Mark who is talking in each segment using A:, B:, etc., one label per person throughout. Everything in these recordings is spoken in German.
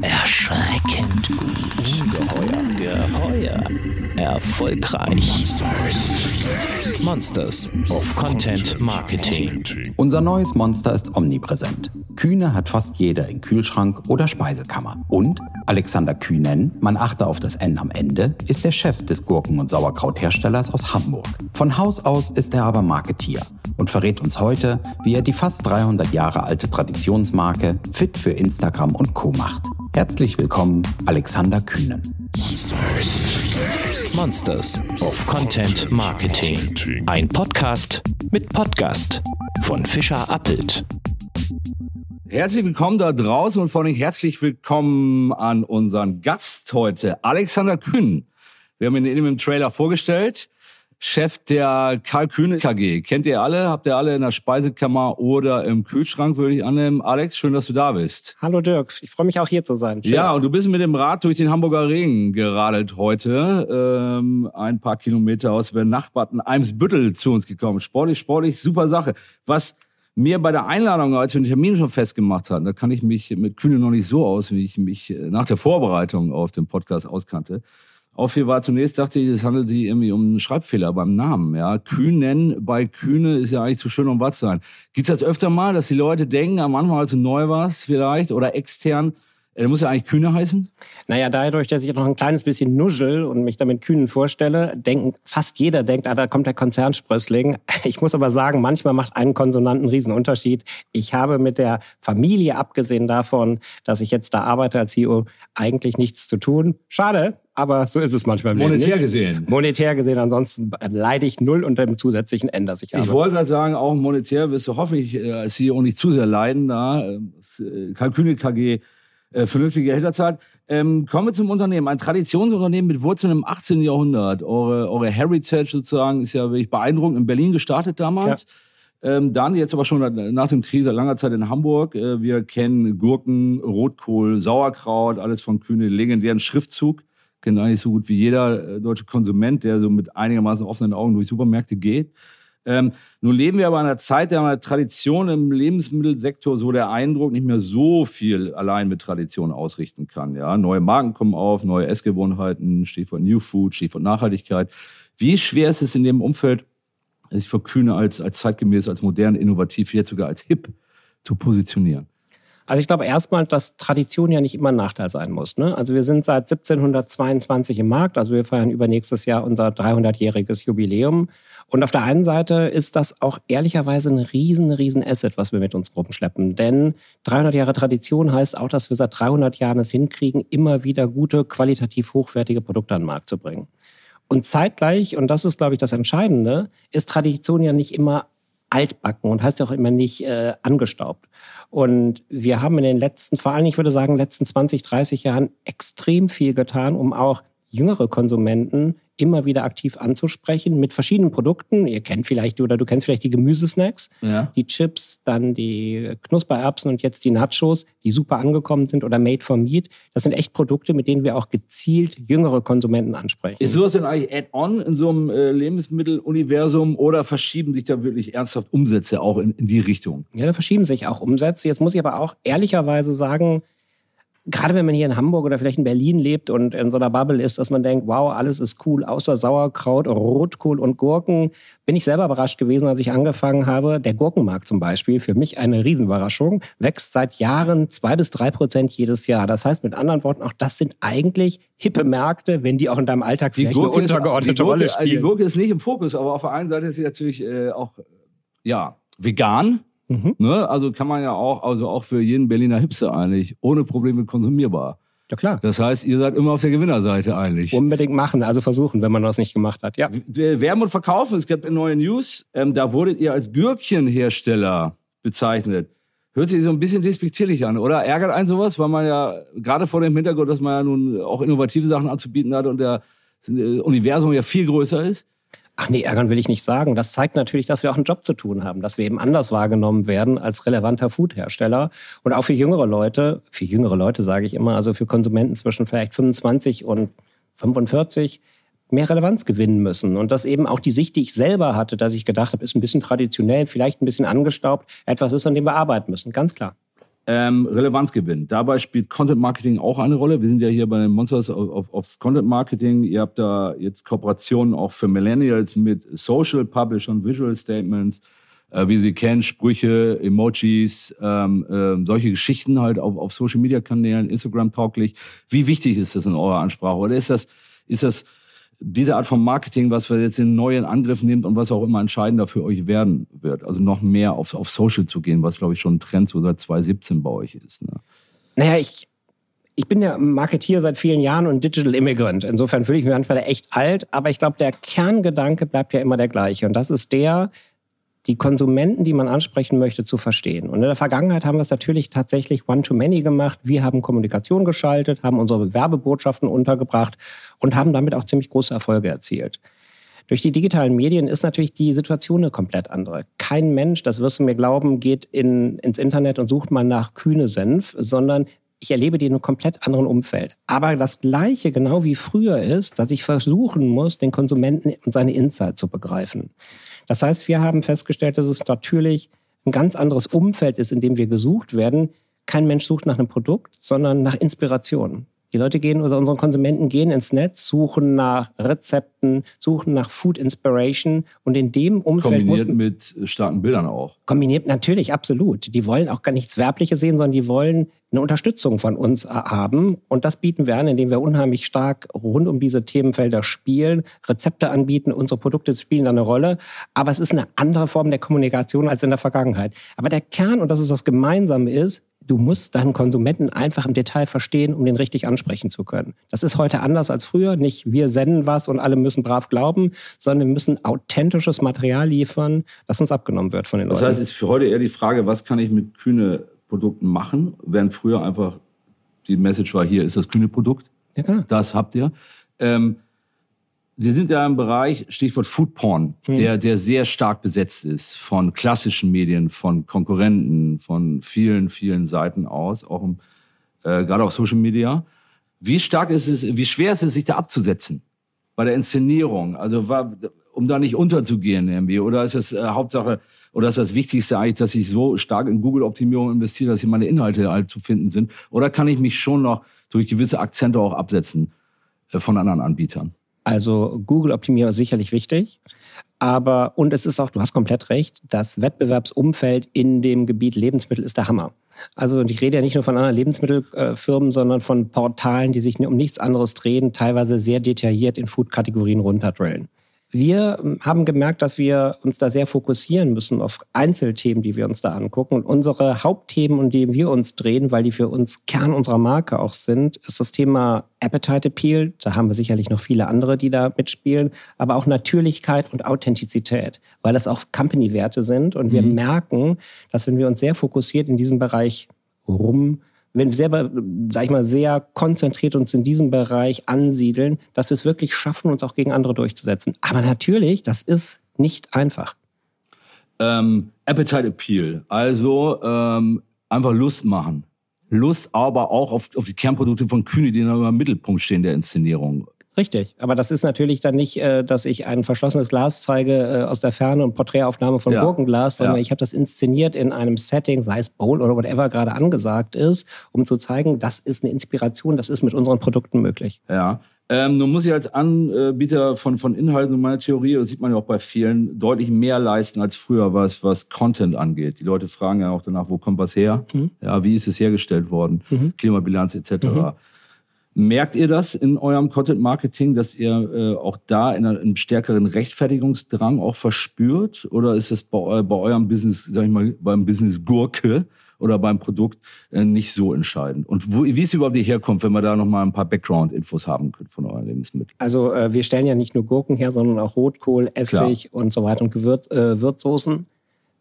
A: Erschreckend gut. Ungeheuer. Geheuer. Erfolgreich. Monsters of Content Marketing.
B: Unser neues Monster ist omnipräsent. Kühne hat fast jeder in Kühlschrank oder Speisekammer. Und Alexander Kühnen, man achte auf das N am Ende, ist der Chef des Gurken- und Sauerkrautherstellers aus Hamburg. Von Haus aus ist er aber Marketier und verrät uns heute, wie er die fast 300 Jahre alte Traditionsmarke fit für Instagram und Co. macht. Herzlich willkommen, Alexander Kühnen.
A: Monsters of Content Marketing. Ein Podcast mit Podcast von Fischer Appelt.
C: Herzlich willkommen da draußen und vor allem herzlich willkommen an unseren Gast heute, Alexander Kühn. Wir haben ihn eben im Trailer vorgestellt. Chef der Karl Kühne KG. Kennt ihr alle? Habt ihr alle in der Speisekammer oder im Kühlschrank, würde ich annehmen. Alex, schön, dass du da bist.
D: Hallo Dirk, ich freue mich auch hier zu sein.
C: Schön. Ja, und du bist mit dem Rad durch den Hamburger Ring geradelt heute. Ähm, ein paar Kilometer aus benachbarten Eimsbüttel zu uns gekommen. Sportlich, sportlich, super Sache. Was mir bei der Einladung, als wir den Termin schon festgemacht hatten, da kann ich mich mit Kühne noch nicht so aus, wie ich mich nach der Vorbereitung auf den Podcast auskannte Auffiel war zunächst, dachte ich, es handelt sich irgendwie um einen Schreibfehler beim Namen. Ja, Kühnen bei Kühne ist ja eigentlich zu schön, um was zu sein. Gibt's das öfter mal, dass die Leute denken, am Anfang, als du neu warst, vielleicht, oder extern, er muss ja eigentlich Kühne heißen?
D: Naja, dadurch, dass ich noch ein kleines bisschen nuschel und mich damit Kühnen vorstelle, denken, fast jeder denkt, ah, da kommt der Konzernsprössling. Ich muss aber sagen, manchmal macht ein Konsonant einen riesen Unterschied. Ich habe mit der Familie, abgesehen davon, dass ich jetzt da arbeite als CEO, eigentlich nichts zu tun. Schade, aber so ist es manchmal im
C: Monetär Leben, gesehen.
D: Monetär gesehen, ansonsten leide ich null unter dem zusätzlichen N, das ich habe.
C: Ich wollte gerade sagen, auch monetär wirst du hoffentlich äh, als CEO nicht zu sehr leiden. Da. Das äh, Kalküne KG äh, vernünftige Gehälter zahlt. Ähm, kommen wir zum Unternehmen. Ein Traditionsunternehmen mit Wurzeln im 18. Jahrhundert. Eure, eure Heritage sozusagen ist ja wirklich beeindruckend. In Berlin gestartet damals. Ja. Ähm, dann jetzt aber schon nach dem Krieg seit langer Zeit in Hamburg. Äh, wir kennen Gurken, Rotkohl, Sauerkraut, alles von Kühne, legendären Schriftzug. Kennt eigentlich so gut wie jeder äh, deutsche Konsument, der so mit einigermaßen offenen Augen durch Supermärkte geht. Ähm, nun leben wir aber in einer Zeit der Tradition im Lebensmittelsektor, so der Eindruck, nicht mehr so viel allein mit Tradition ausrichten kann. Ja? Neue Marken kommen auf, neue Essgewohnheiten, Stichwort New Food, Stichwort Nachhaltigkeit. Wie schwer ist es in dem Umfeld, sich für Kühne als, als zeitgemäß, als modern, innovativ, jetzt sogar als hip zu positionieren?
D: Also ich glaube erstmal, dass Tradition ja nicht immer ein Nachteil sein muss. Ne? Also wir sind seit 1722 im Markt, also wir feiern übernächstes Jahr unser 300-jähriges Jubiläum. Und auf der einen Seite ist das auch ehrlicherweise ein riesen, riesen Asset, was wir mit uns Gruppen schleppen. Denn 300 Jahre Tradition heißt auch, dass wir seit 300 Jahren es hinkriegen, immer wieder gute, qualitativ hochwertige Produkte an den Markt zu bringen. Und zeitgleich, und das ist, glaube ich, das Entscheidende, ist Tradition ja nicht immer altbacken und heißt ja auch immer nicht äh, angestaubt. Und wir haben in den letzten, vor allem, ich würde sagen, letzten 20, 30 Jahren extrem viel getan, um auch jüngere Konsumenten immer wieder aktiv anzusprechen mit verschiedenen Produkten. Ihr kennt vielleicht oder du kennst vielleicht die Gemüsesnacks, ja. die Chips, dann die Knuspererbsen und jetzt die Nachos, die super angekommen sind oder Made for Meat. Das sind echt Produkte, mit denen wir auch gezielt jüngere Konsumenten ansprechen.
C: Ist sowas denn eigentlich Add-on in so einem äh, Lebensmitteluniversum oder verschieben sich da wirklich ernsthaft Umsätze auch in, in die Richtung?
D: Ja, da verschieben sich auch Umsätze. Jetzt muss ich aber auch ehrlicherweise sagen, gerade wenn man hier in Hamburg oder vielleicht in Berlin lebt und in so einer Bubble ist, dass man denkt, wow, alles ist cool, außer Sauerkraut, Rotkohl und Gurken, bin ich selber überrascht gewesen, als ich angefangen habe. Der Gurkenmarkt zum Beispiel, für mich eine Riesenüberraschung, wächst seit Jahren zwei bis drei Prozent jedes Jahr. Das heißt mit anderen Worten, auch das sind eigentlich hippe Märkte, wenn die auch in deinem Alltag vielleicht eine untergeordnete
C: Gurke,
D: Rolle spielen.
C: Die Gurke ist nicht im Fokus, aber auf der einen Seite ist sie natürlich äh, auch ja vegan Mhm. Ne? Also kann man ja auch, also auch für jeden Berliner Hipster eigentlich ohne Probleme konsumierbar.
D: Ja klar.
C: Das heißt, ihr seid immer auf der Gewinnerseite eigentlich.
D: Unbedingt machen, also versuchen, wenn man das nicht gemacht hat. Ja.
C: Werben und verkaufen. Es gab neue News. Ähm, da wurdet ihr als Gürkchenhersteller bezeichnet. Hört sich so ein bisschen despektierlich an, oder? Ärgert einen sowas, weil man ja gerade vor dem Hintergrund, dass man ja nun auch innovative Sachen anzubieten hat und der äh, Universum ja viel größer ist?
D: Ach nee, ärgern will ich nicht sagen. Das zeigt natürlich, dass wir auch einen Job zu tun haben, dass wir eben anders wahrgenommen werden als relevanter Foodhersteller. Und auch für jüngere Leute, für jüngere Leute sage ich immer, also für Konsumenten zwischen vielleicht 25 und 45, mehr Relevanz gewinnen müssen. Und das eben auch die Sicht, die ich selber hatte, dass ich gedacht habe, ist ein bisschen traditionell, vielleicht ein bisschen angestaubt, etwas ist, an dem wir arbeiten müssen, ganz klar.
C: Ähm, Relevanz gewinnen. Dabei spielt Content Marketing auch eine Rolle. Wir sind ja hier bei den Monsters of, of Content Marketing. Ihr habt da jetzt Kooperationen auch für Millennials mit Social Publishern, Visual Statements, äh, wie Sie kennen, Sprüche, Emojis, ähm, äh, solche Geschichten halt auf, auf Social Media Kanälen, Instagram tauglich. Wie wichtig ist das in eurer Ansprache? Oder ist das, ist das diese Art von Marketing, was wir jetzt in neuen Angriff nimmt und was auch immer entscheidender für euch werden wird. Also noch mehr auf, auf Social zu gehen, was glaube ich schon ein Trend so seit 2017 bei euch ist. Ne?
D: Naja, ich, ich bin ja Marketier seit vielen Jahren und Digital Immigrant. Insofern fühle ich mich manchmal echt alt, aber ich glaube, der Kerngedanke bleibt ja immer der gleiche. Und das ist der, die Konsumenten, die man ansprechen möchte, zu verstehen. Und in der Vergangenheit haben wir es natürlich tatsächlich one-to-many gemacht. Wir haben Kommunikation geschaltet, haben unsere Werbebotschaften untergebracht und haben damit auch ziemlich große Erfolge erzielt. Durch die digitalen Medien ist natürlich die Situation eine komplett andere. Kein Mensch, das wirst du mir glauben, geht in, ins Internet und sucht mal nach kühne Senf, sondern ich erlebe die in einem komplett anderen Umfeld. Aber das Gleiche, genau wie früher ist, dass ich versuchen muss, den Konsumenten und seine Insight zu begreifen. Das heißt, wir haben festgestellt, dass es natürlich ein ganz anderes Umfeld ist, in dem wir gesucht werden. Kein Mensch sucht nach einem Produkt, sondern nach Inspiration. Die Leute gehen oder unsere Konsumenten gehen ins Netz, suchen nach Rezepten, suchen nach Food Inspiration und in dem Umfeld
C: kombiniert mit starken Bildern auch.
D: Kombiniert natürlich absolut. Die wollen auch gar nichts Werbliches sehen, sondern die wollen eine Unterstützung von uns haben und das bieten wir an, indem wir unheimlich stark rund um diese Themenfelder spielen, Rezepte anbieten, unsere Produkte spielen eine Rolle, aber es ist eine andere Form der Kommunikation als in der Vergangenheit. Aber der Kern und das ist das Gemeinsame ist, du musst deinen Konsumenten einfach im Detail verstehen, um den richtig ansprechen zu können. Das ist heute anders als früher. Nicht wir senden was und alle müssen brav glauben, sondern wir müssen authentisches Material liefern, das uns abgenommen wird von den
C: Leuten.
D: Das
C: heißt, es ist für heute eher die Frage, was kann ich mit kühne Produkten machen, während früher einfach die Message war, hier ist das kühne Produkt. Ja. Das habt ihr. Ähm, wir sind ja im Bereich, Stichwort Food Porn, mhm. der, der sehr stark besetzt ist von klassischen Medien, von Konkurrenten, von vielen, vielen Seiten aus, auch im, äh, gerade auf Social Media. Wie stark ist es, wie schwer ist es, sich da abzusetzen bei der Inszenierung? Also, war, um da nicht unterzugehen irgendwie? Oder ist es äh, Hauptsache, oder ist das Wichtigste eigentlich, dass ich so stark in Google-Optimierung investiere, dass hier meine Inhalte halt zu finden sind? Oder kann ich mich schon noch durch gewisse Akzente auch absetzen äh, von anderen Anbietern?
D: Also Google-Optimierung ist sicherlich wichtig. Aber, und es ist auch, du hast komplett recht, das Wettbewerbsumfeld in dem Gebiet Lebensmittel ist der Hammer. Also ich rede ja nicht nur von anderen Lebensmittelfirmen, sondern von Portalen, die sich um nichts anderes drehen, teilweise sehr detailliert in Food-Kategorien runterdrillen. Wir ähm, haben gemerkt, dass wir uns da sehr fokussieren müssen auf Einzelthemen, die wir uns da angucken. Und unsere Hauptthemen, um die wir uns drehen, weil die für uns Kern unserer Marke auch sind, ist das Thema Appetite Appeal. Da haben wir sicherlich noch viele andere, die da mitspielen. Aber auch Natürlichkeit und Authentizität, weil das auch Company-Werte sind. Und wir mhm. merken, dass wenn wir uns sehr fokussiert in diesem Bereich rum wenn wir selber, sag ich mal, sehr konzentriert uns in diesem Bereich ansiedeln, dass wir es wirklich schaffen, uns auch gegen andere durchzusetzen. Aber natürlich, das ist nicht einfach.
C: Ähm, Appetite Appeal, also ähm, einfach Lust machen. Lust aber auch auf, auf die Kernprodukte von Kühne, die im Mittelpunkt stehen der Inszenierung.
D: Richtig, aber das ist natürlich dann nicht, äh, dass ich ein verschlossenes Glas zeige äh, aus der Ferne und Porträtaufnahme von ja. Gurkenglas, sondern ja. ich habe das inszeniert in einem Setting, sei es Bowl oder whatever gerade angesagt ist, um zu zeigen, das ist eine Inspiration, das ist mit unseren Produkten möglich.
C: Ja. Ähm, nun muss ich als Anbieter von, von Inhalten und meiner Theorie, das sieht man ja auch bei vielen, deutlich mehr leisten als früher, was, was Content angeht. Die Leute fragen ja auch danach, wo kommt was her? Mhm. Ja, wie ist es hergestellt worden? Mhm. Klimabilanz etc. Mhm. Merkt ihr das in eurem Content Marketing, dass ihr äh, auch da in einem stärkeren Rechtfertigungsdrang auch verspürt? Oder ist es bei, bei eurem Business, sag ich mal, beim Business Gurke oder beim Produkt äh, nicht so entscheidend? Und wo, wie es überhaupt herkommt, wenn wir da nochmal ein paar Background-Infos haben können von euren Lebensmitteln?
D: Also äh, wir stellen ja nicht nur Gurken her, sondern auch Rotkohl, Essig Klar. und so weiter und Gewürz, äh, Würzsoßen.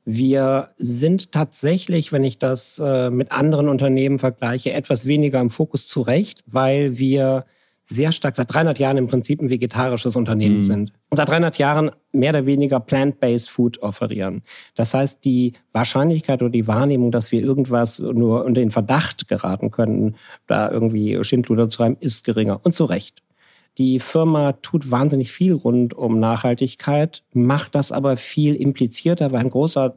D: Wir sind tatsächlich, wenn ich das äh, mit anderen Unternehmen vergleiche, etwas weniger im Fokus zurecht, weil wir sehr stark seit 300 Jahren im Prinzip ein vegetarisches Unternehmen mhm. sind. Und seit 300 Jahren mehr oder weniger plant-based Food offerieren. Das heißt, die Wahrscheinlichkeit oder die Wahrnehmung, dass wir irgendwas nur unter den Verdacht geraten können, da irgendwie Schindluder zu haben, ist geringer. Und zu Recht. Die Firma tut wahnsinnig viel rund um Nachhaltigkeit, macht das aber viel implizierter, weil ein großer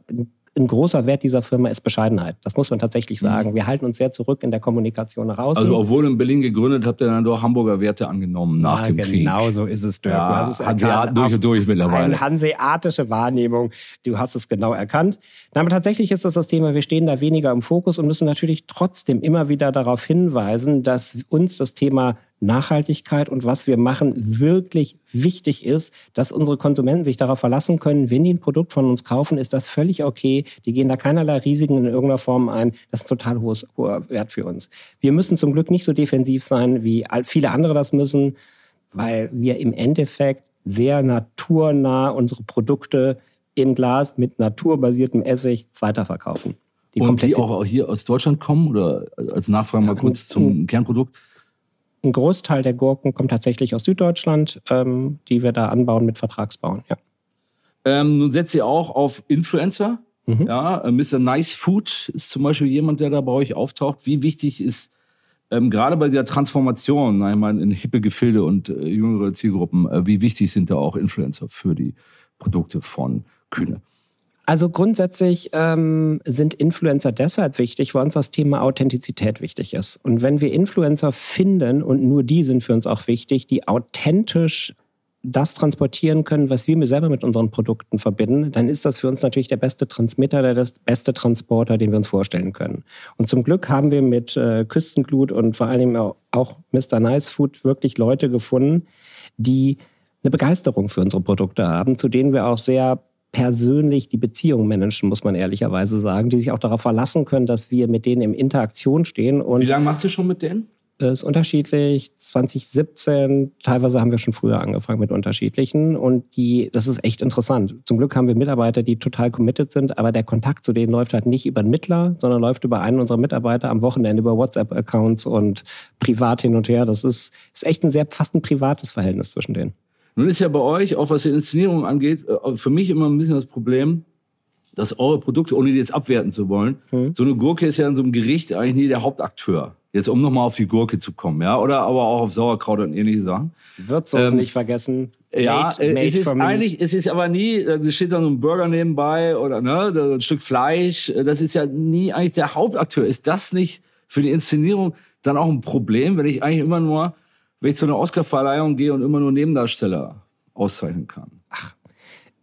D: ein großer Wert dieser Firma ist Bescheidenheit. Das muss man tatsächlich mhm. sagen. Wir halten uns sehr zurück in der Kommunikation raus.
C: Also obwohl in Berlin gegründet, habt ihr dann doch Hamburger Werte angenommen nach ja, dem
D: genau
C: Krieg.
D: Genau so ist es, Dirk.
C: Ja,
D: du hast
C: es Hanseat durch und durch mittlerweile.
D: Eine hanseatische Wahrnehmung. Du hast es genau erkannt. Aber tatsächlich ist das das Thema, wir stehen da weniger im Fokus und müssen natürlich trotzdem immer wieder darauf hinweisen, dass uns das Thema Nachhaltigkeit und was wir machen wirklich wichtig ist, dass unsere Konsumenten sich darauf verlassen können, wenn die ein Produkt von uns kaufen, ist das völlig okay. Die gehen da keinerlei Risiken in irgendeiner Form ein. Das ist ein total hohes, hoher Wert für uns. Wir müssen zum Glück nicht so defensiv sein, wie viele andere das müssen, weil wir im Endeffekt sehr naturnah unsere Produkte im Glas mit naturbasiertem Essig weiterverkaufen.
C: Die und die auch hier aus Deutschland kommen oder als Nachfrage mal kurz zum Kernprodukt?
D: Ein Großteil der Gurken kommt tatsächlich aus Süddeutschland, ähm, die wir da anbauen mit Vertragsbauen. Ja.
C: Ähm, nun setzt ihr auch auf Influencer. Mhm. Ja, äh, Mr. Nice Food ist zum Beispiel jemand, der da bei euch auftaucht. Wie wichtig ist ähm, gerade bei der Transformation, ich meine, in hippe Gefilde und äh, jüngere Zielgruppen, äh, wie wichtig sind da auch Influencer für die Produkte von Kühne?
D: Also grundsätzlich ähm, sind Influencer deshalb wichtig, weil uns das Thema Authentizität wichtig ist. Und wenn wir Influencer finden, und nur die sind für uns auch wichtig, die authentisch das transportieren können, was wir selber mit unseren Produkten verbinden, dann ist das für uns natürlich der beste Transmitter, der beste Transporter, den wir uns vorstellen können. Und zum Glück haben wir mit äh, Küstenglut und vor allem auch Mr. Nice Food wirklich Leute gefunden, die eine Begeisterung für unsere Produkte haben, zu denen wir auch sehr persönlich die Beziehung managen, muss man ehrlicherweise sagen, die sich auch darauf verlassen können, dass wir mit denen in Interaktion stehen.
C: Und Wie lange macht ihr schon mit denen?
D: Ist unterschiedlich. 2017, teilweise haben wir schon früher angefangen mit unterschiedlichen. Und die, das ist echt interessant. Zum Glück haben wir Mitarbeiter, die total committed sind, aber der Kontakt zu denen läuft halt nicht über einen Mittler, sondern läuft über einen unserer Mitarbeiter am Wochenende über WhatsApp-Accounts und privat hin und her. Das ist, ist echt ein sehr fast ein privates Verhältnis zwischen denen.
C: Nun ist ja bei euch, auch was die Inszenierung angeht, äh, für mich immer ein bisschen das Problem, dass eure Produkte, ohne die jetzt abwerten zu wollen, mhm. so eine Gurke ist ja in so einem Gericht eigentlich nie der Hauptakteur. Jetzt um nochmal auf die Gurke zu kommen, ja, oder aber auch auf Sauerkraut und ähnliche Sachen.
D: Würzsoßen ähm, nicht vergessen.
C: Ja, made, äh, made es ist eigentlich, es ist aber nie, da steht dann so ein Burger nebenbei oder ne, ein Stück Fleisch. Das ist ja nie eigentlich der Hauptakteur. Ist das nicht für die Inszenierung dann auch ein Problem, wenn ich eigentlich immer nur wenn ich zu einer Oscarverleihung gehe und immer nur Nebendarsteller auszeichnen kann.
D: Ach,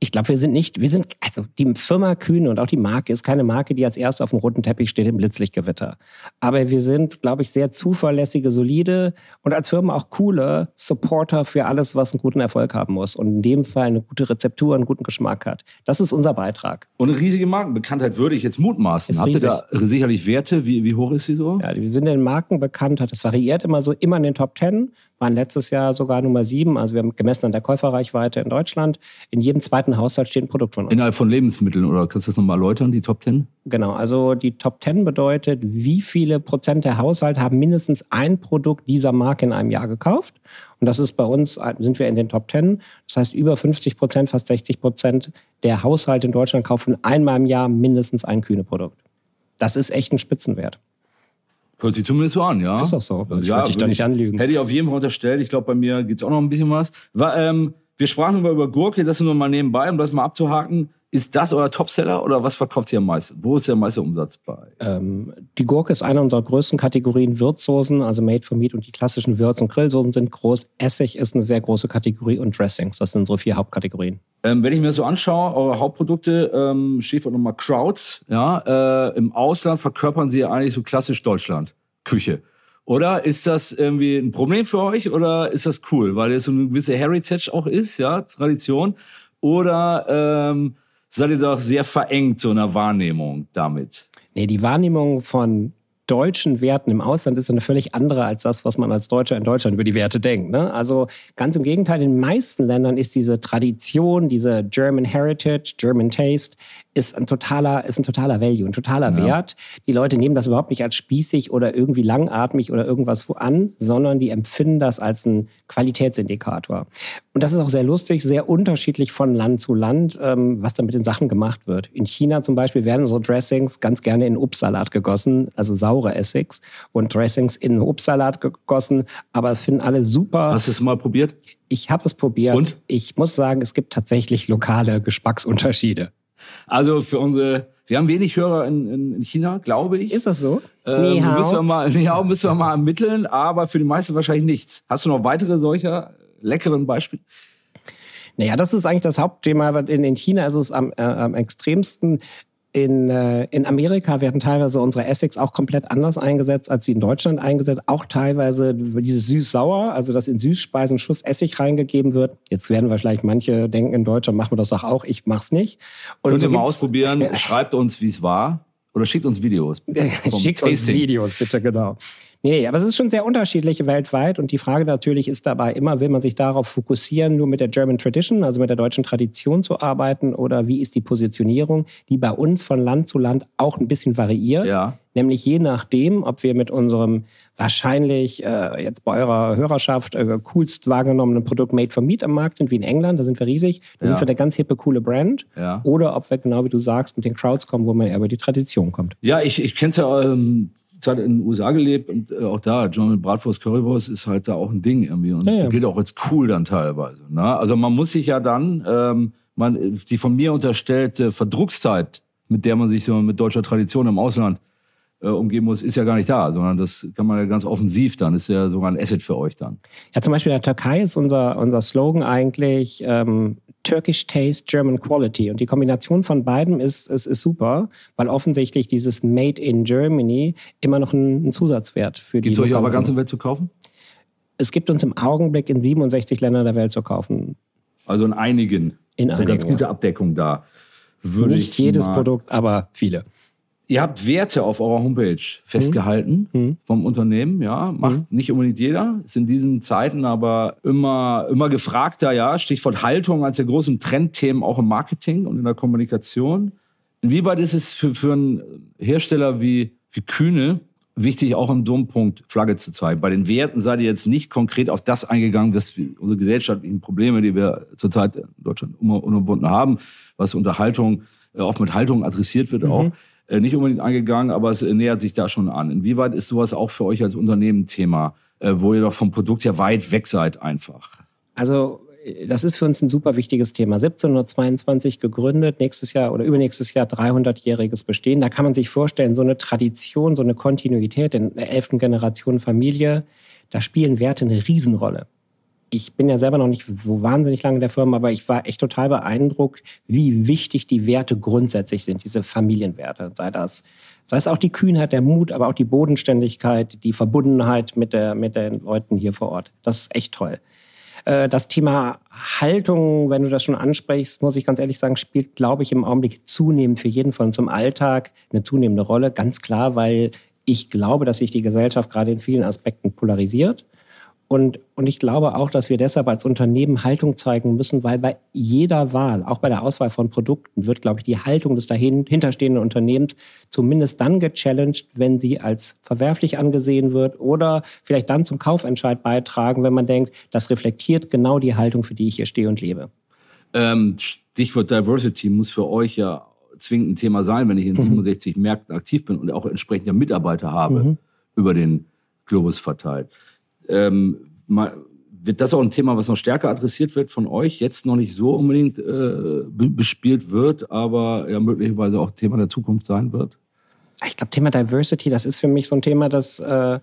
D: ich glaube, wir sind nicht, wir sind, also die Firma Kühne und auch die Marke ist keine Marke, die als erste auf dem roten Teppich steht im Blitzlichtgewitter. Aber wir sind, glaube ich, sehr zuverlässige, solide und als Firma auch coole Supporter für alles, was einen guten Erfolg haben muss. Und in dem Fall eine gute Rezeptur, einen guten Geschmack hat. Das ist unser Beitrag.
C: Und eine riesige Markenbekanntheit würde ich jetzt mutmaßen. Ist Habt riesig. ihr da sicherlich Werte? Wie, wie hoch ist sie so?
D: Ja, wir sind in Markenbekanntheit. Das variiert immer so, immer in den Top Ten waren letztes Jahr sogar Nummer sieben. Also wir haben gemessen an der Käuferreichweite in Deutschland. In jedem zweiten Haushalt steht ein Produkt von uns.
C: Innerhalb von Lebensmitteln oder kannst du das nochmal erläutern, die Top Ten?
D: Genau, also die Top Ten bedeutet, wie viele Prozent der Haushalte haben mindestens ein Produkt dieser Marke in einem Jahr gekauft. Und das ist bei uns, sind wir in den Top Ten. Das heißt, über 50 Prozent, fast 60 Prozent der Haushalte in Deutschland kaufen einmal im Jahr mindestens ein Kühne-Produkt. Das ist echt ein Spitzenwert.
C: Hört sich zumindest so an, ja.
D: Ist doch so. Ich ja, würde dich da nicht anlügen.
C: Hätte ich auf jeden Fall unterstellt. Ich glaube, bei mir geht es auch noch ein bisschen was. War, ähm, wir sprachen über, über Gurke, das nur mal nebenbei, um das mal abzuhaken. Ist das euer Topseller oder was verkauft ihr am meisten? Wo ist der meiste Umsatz bei?
D: Ähm, die Gurke ist eine unserer größten Kategorien. Würzsoßen, also Made for Meat und die klassischen Würz- und Grillsoßen sind groß. Essig ist eine sehr große Kategorie und Dressings, das sind so vier Hauptkategorien.
C: Ähm, wenn ich mir so anschaue, eure Hauptprodukte, ähm, Stichwort nochmal Krauts, ja, äh, im Ausland verkörpern sie ja eigentlich so klassisch Deutschland, Küche. Oder ist das irgendwie ein Problem für euch oder ist das cool, weil es so eine gewisse Heritage auch ist, ja, Tradition? Oder ähm, seid ihr doch sehr verengt so einer Wahrnehmung damit?
D: Nee, die Wahrnehmung von deutschen Werten im Ausland ist eine völlig andere als das, was man als Deutscher in Deutschland über die Werte denkt. Ne? Also ganz im Gegenteil, in den meisten Ländern ist diese Tradition, diese German Heritage, German Taste, ist ein totaler, ist ein totaler Value, ein totaler ja. Wert. Die Leute nehmen das überhaupt nicht als spießig oder irgendwie langatmig oder irgendwas an, sondern die empfinden das als ein Qualitätsindikator. Und das ist auch sehr lustig, sehr unterschiedlich von Land zu Land, ähm, was da mit den Sachen gemacht wird. In China zum Beispiel werden unsere Dressings ganz gerne in Obstsalat gegossen, also saure Essigs und Dressings in Obstsalat gegossen, aber es finden alle super.
C: Hast du es mal probiert?
D: Ich habe es probiert.
C: Und?
D: Ich muss sagen, es gibt tatsächlich lokale Geschmacksunterschiede.
C: Also für unsere Wir haben wenig Hörer in, in, in China, glaube ich.
D: Ist das so?
C: Ähm, müssen wir mal, nee, müssen wir mal ermitteln, aber für die meisten wahrscheinlich nichts. Hast du noch weitere solcher leckeren Beispiele?
D: Naja, das ist eigentlich das Hauptthema. In, in China ist es am, äh, am extremsten. In, äh, in Amerika werden teilweise unsere Essex auch komplett anders eingesetzt, als sie in Deutschland eingesetzt. Auch teilweise dieses süß-sauer, also dass in Süßspeisen Schuss Essig reingegeben wird. Jetzt werden wahrscheinlich manche denken, in Deutschland machen wir das doch auch. Ich mach's nicht.
C: Und Könnt so ihr mal ausprobieren. Schreibt uns, wie es war. Oder schickt uns Videos.
D: schickt Tasting. uns Videos, bitte, genau. Nee, aber es ist schon sehr unterschiedlich weltweit. Und die Frage natürlich ist dabei immer, will man sich darauf fokussieren, nur mit der German Tradition, also mit der deutschen Tradition zu arbeiten? Oder wie ist die Positionierung, die bei uns von Land zu Land auch ein bisschen variiert?
C: Ja.
D: Nämlich je nachdem, ob wir mit unserem wahrscheinlich äh, jetzt bei eurer Hörerschaft äh, coolst wahrgenommenen Produkt Made for Meat am Markt sind, wie in England, da sind wir riesig, da ja. sind wir der ganz hippe, coole Brand.
C: Ja.
D: Oder ob wir genau wie du sagst, mit den Crowds kommen, wo man eher über die Tradition kommt.
C: Ja, ich, ich kenne es ja ähm, Zeit in den USA gelebt und äh, auch da, John Bratwurst Currywurst ist halt da auch ein Ding irgendwie und ja, ja. gilt auch als cool dann teilweise. Ne? Also man muss sich ja dann, ähm, man, die von mir unterstellte Verdruckszeit, mit der man sich so mit deutscher Tradition im Ausland äh, umgeben muss, ist ja gar nicht da, sondern das kann man ja ganz offensiv dann, ist ja sogar ein Asset für euch dann.
D: Ja, zum Beispiel in der Türkei ist unser, unser Slogan eigentlich ähm, Turkish Taste, German Quality. Und die Kombination von beiden ist, ist, ist super, weil offensichtlich dieses Made in Germany immer noch ein, ein Zusatzwert für
C: Gibt's die. Gibt es euch auf der ganzen Welt zu kaufen?
D: Es gibt uns im Augenblick in 67 Ländern der Welt zu kaufen.
C: Also in einigen.
D: In einigen.
C: ganz gute Abdeckung da.
D: Würde Nicht jedes Produkt, aber viele.
C: Ihr habt Werte auf eurer Homepage festgehalten mhm. vom Unternehmen, ja. Macht mhm. nicht unbedingt jeder. Ist in diesen Zeiten aber immer, immer gefragter, ja. Stichwort Haltung als der großen Trendthemen auch im Marketing und in der Kommunikation. Inwieweit ist es für, für einen Hersteller wie, wie Kühne wichtig, auch im Dompunkt Flagge zu zeigen? Bei den Werten seid ihr jetzt nicht konkret auf das eingegangen, was wir, unsere gesellschaftlichen Probleme, die wir zurzeit in Deutschland unumwunden haben, was Unterhaltung, äh, oft mit Haltung adressiert wird mhm. auch nicht unbedingt angegangen, aber es nähert sich da schon an. Inwieweit ist sowas auch für euch als Unternehmen Thema, äh, wo ihr doch vom Produkt ja weit weg seid einfach?
D: Also das ist für uns ein super wichtiges Thema. 1722 gegründet, nächstes Jahr oder übernächstes Jahr 300-jähriges Bestehen. Da kann man sich vorstellen, so eine Tradition, so eine Kontinuität in der elften Generation Familie, da spielen Werte eine Riesenrolle ich bin ja selber noch nicht so wahnsinnig lange in der Firma, aber ich war echt total beeindruckt, wie wichtig die Werte grundsätzlich sind, diese Familienwerte. Sei das, sei es auch die Kühnheit, der Mut, aber auch die Bodenständigkeit, die Verbundenheit mit, der, mit den Leuten hier vor Ort. Das ist echt toll. Äh, das Thema Haltung, wenn du das schon ansprichst, muss ich ganz ehrlich sagen, spielt, glaube ich, im Augenblick zunehmend für jeden von uns im Alltag eine zunehmende Rolle. Ganz klar, weil ich glaube, dass sich die Gesellschaft gerade in vielen Aspekten polarisiert. Und, und ich glaube auch, dass wir deshalb als Unternehmen Haltung zeigen müssen, weil bei jeder Wahl, auch bei der Auswahl von Produkten, wird, glaube ich, die Haltung des dahinterstehenden Unternehmens zumindest dann gechallenged, wenn sie als verwerflich angesehen wird oder vielleicht dann zum Kaufentscheid beitragen, wenn man denkt, das reflektiert genau die Haltung, für die ich hier stehe und lebe.
C: Ähm, Stichwort Diversity muss für euch ja zwingend ein Thema sein, wenn ich in mhm. 67 Märkten aktiv bin und auch entsprechende Mitarbeiter habe mhm. über den Globus verteilt. Ähm, mal, wird das auch ein Thema, was noch stärker adressiert wird von euch, jetzt noch nicht so unbedingt äh, bespielt wird, aber ja möglicherweise auch Thema der Zukunft sein wird?
D: Ich glaube, Thema Diversity, das ist für mich so ein Thema, das, äh,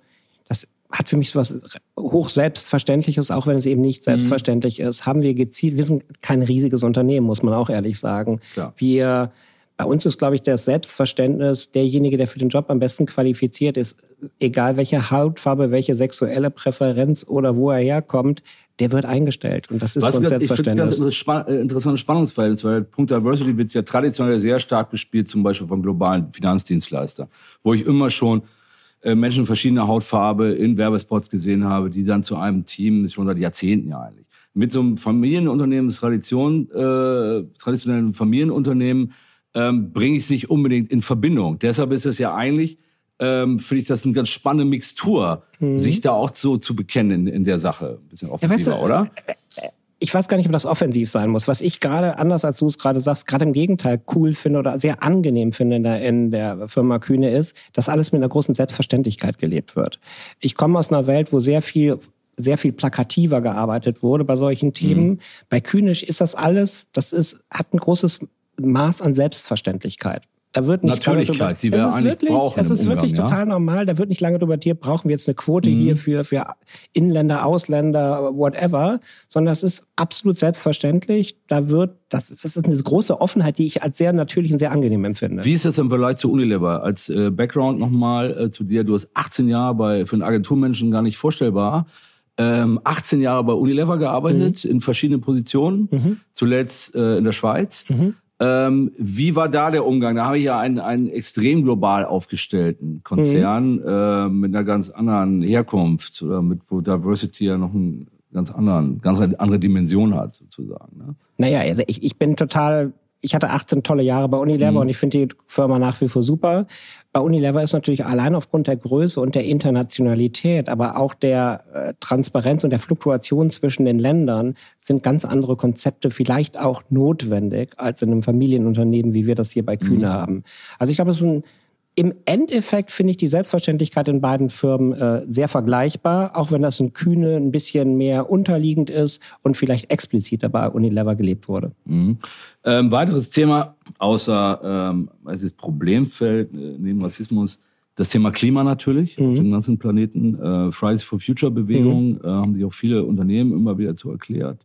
D: das hat für mich so was hoch Selbstverständliches, auch wenn es eben nicht mhm. selbstverständlich mhm. ist. Haben wir gezielt, wir sind kein riesiges Unternehmen, muss man auch ehrlich sagen.
C: Klar.
D: Wir bei uns ist, glaube ich, das Selbstverständnis, derjenige, der für den Job am besten qualifiziert ist, egal welche Hautfarbe, welche sexuelle Präferenz oder wo er herkommt, der wird eingestellt. Und das ist
C: Was
D: uns
C: Selbstverständnis. Ich finde es ganz interessantes Spannungsverhältnis, weil der Punkt Diversity wird ja traditionell sehr stark gespielt, zum Beispiel von globalen Finanzdienstleistern, wo ich immer schon äh, Menschen verschiedener Hautfarbe in Werbespots gesehen habe, die dann zu einem Team, schon seit Jahrzehnten ja eigentlich, mit so einem Familienunternehmen, Tradition, äh, traditionellen Familienunternehmen, ähm, bringe ich es nicht unbedingt in Verbindung. Deshalb ist es ja eigentlich, ähm, finde ich das eine ganz spannende Mixtur, mhm. sich da auch so zu bekennen in, in der Sache. Ein bisschen offensiver, ja, weißt du, oder?
D: Ich weiß gar nicht, ob das offensiv sein muss. Was ich gerade, anders als du es gerade sagst, gerade im Gegenteil cool finde oder sehr angenehm finde in der, in der Firma Kühne ist, dass alles mit einer großen Selbstverständlichkeit gelebt wird. Ich komme aus einer Welt, wo sehr viel sehr viel plakativer gearbeitet wurde bei solchen Themen. Mhm. Bei Kühnisch ist das alles, das ist, hat ein großes Maß an Selbstverständlichkeit. Da wird nicht
C: Natürlichkeit, die wir eigentlich
D: wirklich,
C: brauchen.
D: Es ist
C: Umgang,
D: wirklich
C: ja?
D: total normal. Da wird nicht lange debattiert, brauchen wir jetzt eine Quote mhm. hier für, für Inländer, Ausländer, whatever, sondern das ist absolut selbstverständlich. Da wird, das, das ist eine große Offenheit, die ich als sehr natürlich und sehr angenehm empfinde.
C: Wie ist das im Vergleich zu Unilever? Als äh, Background nochmal äh, zu dir, du hast 18 Jahre bei, für einen Agenturmenschen gar nicht vorstellbar. Ähm, 18 Jahre bei Unilever gearbeitet, mhm. in verschiedenen Positionen, mhm. zuletzt äh, in der Schweiz.
D: Mhm.
C: Ähm, wie war da der Umgang? Da habe ich ja einen, einen extrem global aufgestellten Konzern
D: Mhm.
C: äh, mit einer ganz anderen Herkunft oder mit wo Diversity ja noch einen ganz anderen, ganz andere Dimension hat sozusagen. Ne?
D: Naja, also ich, ich bin total ich hatte 18 tolle Jahre bei Unilever
C: Mhm.
D: und ich finde die Firma nach wie vor super. Bei Unilever ist natürlich allein aufgrund der Größe und der Internationalität, aber auch der äh, Transparenz und der Fluktuation zwischen den Ländern sind ganz andere Konzepte vielleicht auch notwendig als in einem Familienunternehmen, wie wir das hier bei Kühne
C: Mhm.
D: haben. Also ich glaube, es ist ein im Endeffekt finde ich die Selbstverständlichkeit in beiden Firmen äh, sehr vergleichbar, auch wenn das in Kühne ein bisschen mehr unterliegend ist und vielleicht expliziter bei Unilever gelebt wurde.
C: Mhm. Ähm, weiteres Thema außer ähm, also das Problemfeld äh, neben Rassismus, das Thema Klima natürlich
D: Mhm.
C: auf dem ganzen Planeten. Äh, Fridays for Future Bewegung äh, haben sich auch viele Unternehmen immer wieder zu erklärt.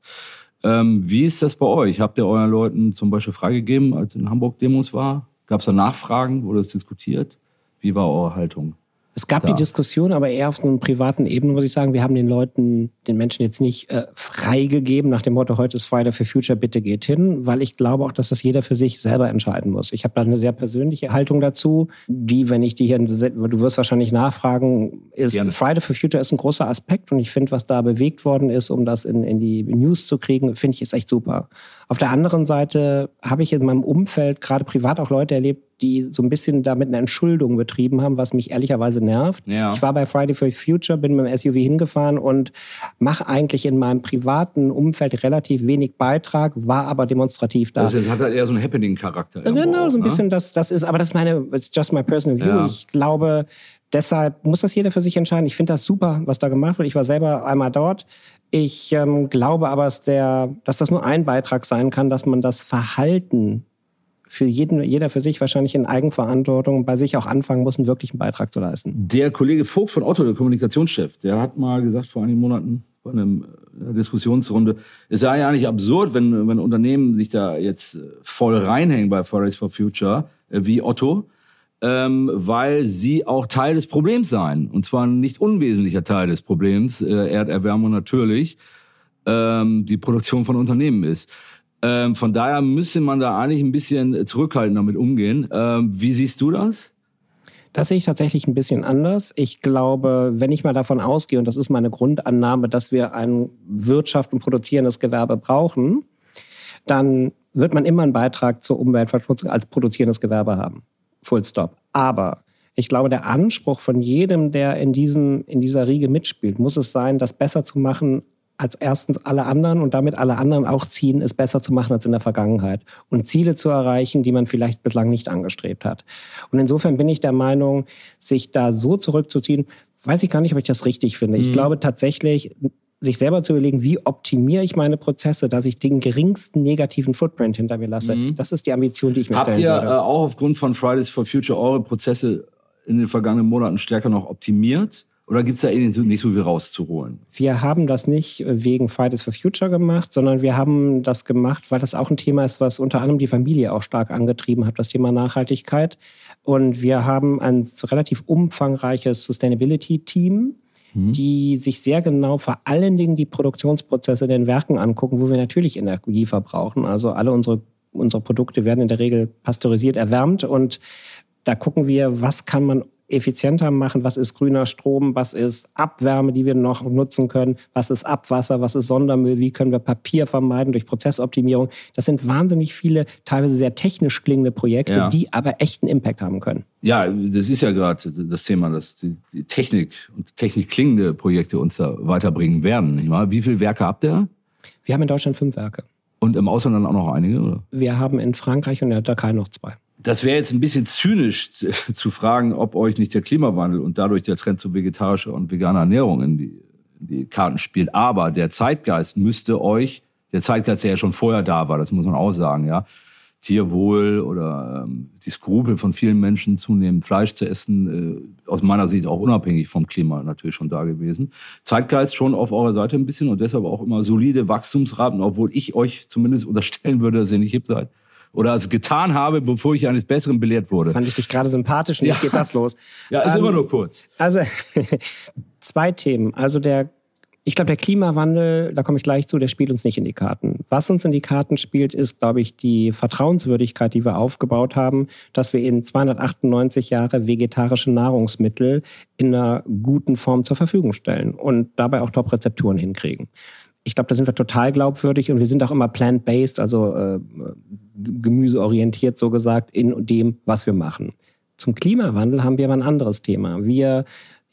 C: Ähm, wie ist das bei euch? Habt ihr euren Leuten zum Beispiel freigegeben, als in Hamburg Demos war? Gab es da Nachfragen? Wurde das diskutiert? Wie war eure Haltung?
D: Es gab
C: Da.
D: die Diskussion, aber eher auf einer privaten Ebene, muss ich sagen. Wir haben den Leuten, den Menschen jetzt nicht äh, freigegeben nach dem Motto, heute ist Friday for Future, bitte geht hin, weil ich glaube auch, dass das jeder für sich selber entscheiden muss. Ich habe da eine sehr persönliche Haltung dazu, wie wenn ich die hier, du wirst wahrscheinlich nachfragen, ist
C: Gerne.
D: Friday for Future ist ein großer Aspekt und ich finde, was da bewegt worden ist, um das in, in die News zu kriegen, finde ich, ist echt super. Auf der anderen Seite habe ich in meinem Umfeld gerade privat auch Leute erlebt, die so ein bisschen damit eine Entschuldung betrieben haben, was mich ehrlicherweise nervt.
C: Ja.
D: Ich war bei Friday for Future, bin mit dem SUV hingefahren und mache eigentlich in meinem privaten Umfeld relativ wenig Beitrag, war aber demonstrativ da.
C: Das ist, hat halt eher so einen Happening-Charakter.
D: Genau,
C: auch,
D: so ein
C: ne?
D: bisschen, das, das ist, aber das ist meine, it's just my personal view.
C: Ja.
D: Ich glaube, deshalb muss das jeder für sich entscheiden. Ich finde das super, was da gemacht wird. Ich war selber einmal dort. Ich ähm, glaube aber, dass, der, dass das nur ein Beitrag sein kann, dass man das Verhalten für jeden, jeder für sich wahrscheinlich in Eigenverantwortung bei sich auch anfangen muss, einen wirklichen Beitrag zu leisten.
C: Der Kollege Vogt von Otto, der Kommunikationschef, der hat mal gesagt vor einigen Monaten bei einer Diskussionsrunde, es sei ja eigentlich absurd, wenn, wenn Unternehmen sich da jetzt äh, voll reinhängen bei Fridays for Future, äh, wie Otto, ähm, weil sie auch Teil des Problems seien. Und zwar ein nicht unwesentlicher Teil des Problems, äh, Erderwärmung natürlich, ähm, die Produktion von Unternehmen ist. Ähm, von daher müsste man da eigentlich ein bisschen zurückhaltend damit umgehen. Ähm, wie siehst du das?
D: Das sehe ich tatsächlich ein bisschen anders. Ich glaube, wenn ich mal davon ausgehe, und das ist meine Grundannahme, dass wir ein Wirtschaft und produzierendes Gewerbe brauchen, dann wird man immer einen Beitrag zur Umweltverschmutzung als produzierendes Gewerbe haben. Full stop. Aber ich glaube, der Anspruch von jedem, der in, diesem, in dieser Riege mitspielt, muss es sein, das besser zu machen als erstens alle anderen und damit alle anderen auch ziehen, es besser zu machen als in der Vergangenheit und Ziele zu erreichen, die man vielleicht bislang nicht angestrebt hat. Und insofern bin ich der Meinung, sich da so zurückzuziehen, weiß ich gar nicht, ob ich das richtig finde. Ich
C: Mhm.
D: glaube tatsächlich, sich selber zu überlegen, wie optimiere ich meine Prozesse, dass ich den geringsten negativen Footprint hinter mir lasse.
C: Mhm.
D: Das ist die Ambition, die ich mir
C: Habt
D: stellen
C: ihr äh, auch aufgrund von Fridays for Future eure Prozesse in den vergangenen Monaten stärker noch optimiert? Oder gibt es da eh nicht so- viel rauszuholen?
D: Wir haben das nicht äh, wegen Fridays for Future gemacht, sondern wir haben das gemacht, weil das auch ein Thema ist, was unter anderem die Familie auch stark angetrieben hat, das Thema Nachhaltigkeit. Und wir haben ein relativ umfangreiches Sustainability-Team, die sich sehr genau vor allen Dingen die Produktionsprozesse in den Werken angucken, wo wir natürlich Energie verbrauchen. Also alle unsere, unsere Produkte werden in der Regel pasteurisiert, erwärmt und da gucken wir, was kann man effizienter machen, was ist grüner Strom, was ist Abwärme, die wir noch nutzen können, was ist Abwasser, was ist Sondermüll, wie können wir Papier vermeiden durch Prozessoptimierung. Das sind wahnsinnig viele, teilweise sehr technisch klingende Projekte,
C: Ja.
D: die aber echten Impact haben können.
C: Ja, das ist ja gerade das Thema, dass die, Technik und technisch klingende Projekte uns da weiterbringen werden. Wie viele Werke habt ihr?
D: Wir haben in Deutschland fünf Werke.
C: Und im Ausland dann auch noch einige, oder?
D: Wir haben in Frankreich und in der Türkei noch zwei.
C: Das wäre jetzt ein bisschen zynisch zu, fragen, ob euch nicht der Klimawandel und dadurch der Trend zu vegetarischer und veganer Ernährung in die, in die Karten spielt. Aber der Zeitgeist müsste euch, der Zeitgeist, der ja schon vorher da war, das muss man auch sagen, ja, Tierwohl oder ähm, die Skrupel von vielen Menschen zunehmend Fleisch zu essen, äh, aus meiner Sicht auch unabhängig vom Klima natürlich schon da gewesen. Zeitgeist schon auf eurer Seite ein bisschen und deshalb auch immer solide Wachstumsraten, obwohl ich euch zumindest unterstellen würde, dass ihr nicht hip seid. Oder es getan habe, bevor ich eines Besseren belehrt wurde.
D: Das fand ich dich gerade sympathisch und ja. jetzt geht das los.
C: Ja, ist ähm, immer nur kurz.
D: Also zwei Themen. Also der ich glaube, der Klimawandel, da komme ich gleich zu, der spielt uns nicht in die Karten. Was uns in die Karten spielt, ist, glaube ich, die Vertrauenswürdigkeit, die wir aufgebaut haben, dass wir in 298 Jahre vegetarische Nahrungsmittel in einer guten Form zur Verfügung stellen und dabei auch Top-Rezepturen hinkriegen. Ich glaube, da sind wir total glaubwürdig und wir sind auch immer plant-based, also äh, gemüseorientiert so gesagt, in dem, was wir machen. Zum Klimawandel haben wir aber ein anderes Thema. Wir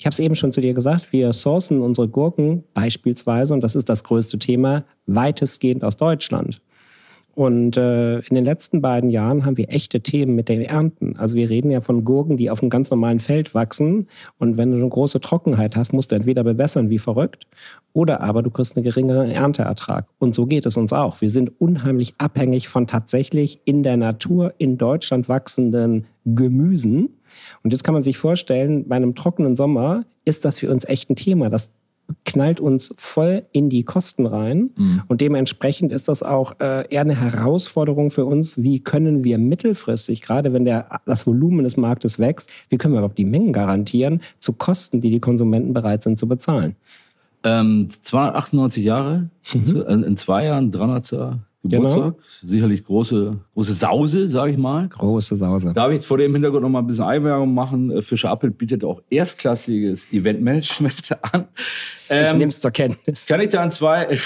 D: ich habe es eben schon zu dir gesagt, wir sourcen unsere Gurken beispielsweise, und das ist das größte Thema, weitestgehend aus Deutschland. Und äh, in den letzten beiden Jahren haben wir echte Themen mit den Ernten. Also wir reden ja von Gurken, die auf einem ganz normalen Feld wachsen. Und wenn du eine große Trockenheit hast, musst du entweder bewässern wie verrückt oder aber du kriegst einen geringeren Ernteertrag. Und so geht es uns auch. Wir sind unheimlich abhängig von tatsächlich in der Natur in Deutschland wachsenden Gemüsen. Und jetzt kann man sich vorstellen, bei einem trockenen Sommer ist das für uns echt ein Thema. Das knallt uns voll in die Kosten rein. Mhm. Und dementsprechend ist das auch äh, eher eine Herausforderung für uns, wie können wir mittelfristig, gerade wenn der, das Volumen des Marktes wächst, wie können wir überhaupt die Mengen garantieren zu Kosten, die die Konsumenten bereit sind zu bezahlen.
C: Ähm, 298 Jahre, mhm. in zwei Jahren 300 Geburtstag. Genau. Sicherlich große, große Sause, sage ich mal.
D: Große Sause.
C: Darf ich vor dem Hintergrund noch mal ein bisschen Einwerbung machen? Äh, Fischer Appelt bietet auch erstklassiges Eventmanagement an.
D: Ähm, ich nehme es zur Kenntnis.
C: Kann ich da in zwei,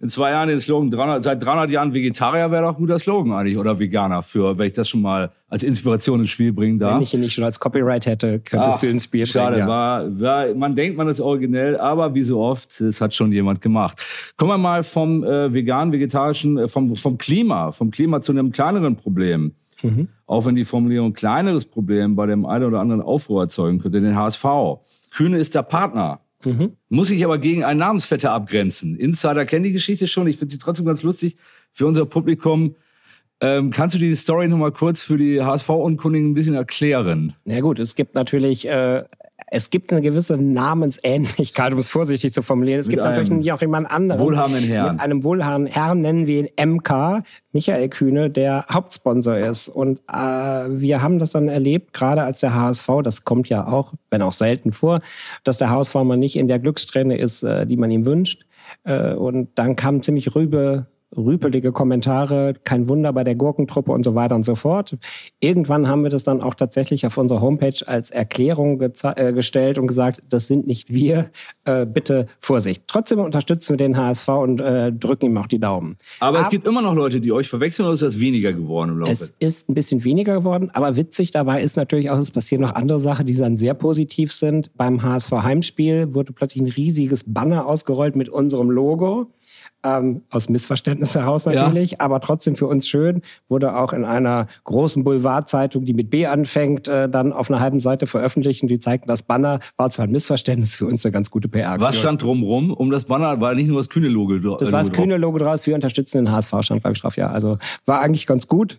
C: in zwei Jahren den Slogan 300, seit 300 Jahren Vegetarier wäre doch ein guter Slogan eigentlich oder Veganer für, wenn ich das schon mal als Inspiration ins Spiel bringen darf.
D: Wenn ich ihn nicht schon als Copyright hätte, könntest Ach, du ins Spiel
C: schade,
D: bringen.
C: Schade, ja. war, war, man denkt, man ist originell, aber wie so oft, es hat schon jemand gemacht. Kommen wir mal vom äh, vegan, vegetarischen, äh, vom, vom Klima, vom Klima zu einem kleineren Problem. Mhm. Auch wenn die Formulierung kleineres Problem bei dem einen oder anderen Aufruhr erzeugen könnte, den HSV. Kühne ist der Partner Mhm. Muss ich aber gegen einen Namensvetter abgrenzen. Insider kennen die Geschichte schon. Ich finde sie trotzdem ganz lustig für unser Publikum. Ähm, kannst du die Story noch mal kurz für die HSV-Unkundigen ein bisschen erklären?
D: Na gut, es gibt natürlich äh, es gibt eine gewisse Namensähnlichkeit, um es vorsichtig zu formulieren. Es Mit gibt natürlich auch jemand anderen.
C: Wohlhabenden Herrn.
D: Mit einem wohlhabenden Herrn nennen wir ihn MK, Michael Kühne, der Hauptsponsor ist. Und äh, wir haben das dann erlebt, gerade als der HSV, das kommt ja auch, wenn auch selten vor, dass der HSV mal nicht in der Glückssträhne ist, äh, die man ihm wünscht. Äh, und dann kam ziemlich rübe rüpelige Kommentare, kein Wunder bei der Gurkentruppe und so weiter und so fort. Irgendwann haben wir das dann auch tatsächlich auf unserer Homepage als Erklärung äh, gestellt und gesagt, das sind nicht wir, äh, bitte Vorsicht. Trotzdem unterstützen wir den HSV und äh, drücken ihm auch die Daumen.
C: Aber, aber es gibt immer noch Leute, die euch verwechseln oder ist das weniger geworden im Laufe?
D: Es ist ein bisschen weniger geworden, aber witzig dabei ist natürlich auch, es passieren noch andere Sachen, die dann sehr positiv sind. Beim HSV Heimspiel wurde plötzlich ein riesiges Banner ausgerollt mit unserem Logo. Ähm, aus Missverständnis heraus natürlich, ja. aber trotzdem für uns schön, wurde auch in einer großen Boulevardzeitung, die mit B anfängt, äh, dann auf einer halben Seite veröffentlicht und die zeigten das Banner. War zwar ein Missverständnis, für uns eine ganz gute PR-Aktion.
C: Was stand drumrum um das Banner? War nicht nur das Kühne-Logo
D: drauf? Das war das Kühne-Logo draus, wir unterstützen den HSV, stand glaube ich drauf, ja. Also war eigentlich ganz gut.